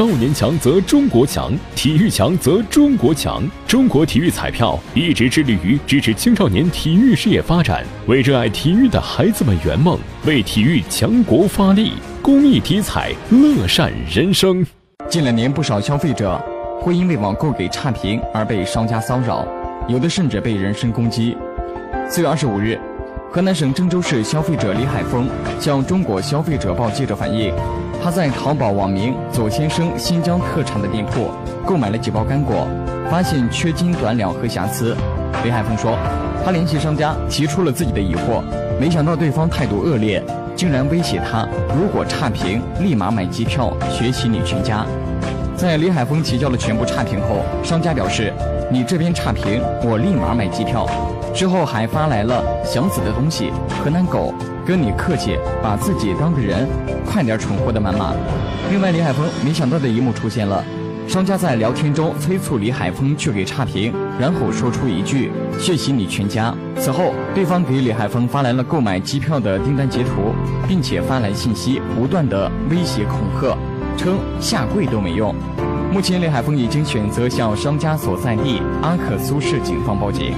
少年强则中国强，体育强则中国强。中国体育彩票一直致力于支持青少年体育事业发展，为热爱体育的孩子们圆梦，为体育强国发力。公益体彩，乐善人生。近两年，不少消费者会因为网购给差评而被商家骚扰，有的甚至被人身攻击。四月二十五日。河南省郑州市消费者李海峰向中国消费者报记者反映，他在淘宝网名“左先生新疆特产”的店铺购买了几包干果，发现缺斤短两和瑕疵。李海峰说，他联系商家提出了自己的疑惑，没想到对方态度恶劣，竟然威胁他，如果差评，立马买机票学习你全家。在李海峰提交了全部差评后，商家表示，你这边差评，我立马买机票。之后还发来了想死的东西，河南狗，跟你客气，把自己当个人，快点蠢货的谩骂。另外，李海峰没想到的一幕出现了，商家在聊天中催促李海峰去给差评，然后说出一句“血洗你全家”。此后，对方给李海峰发来了购买机票的订单截图，并且发来信息，不断的威胁恐吓，称下跪都没用。目前，雷海峰已经选择向商家所在地阿克苏市警方报警。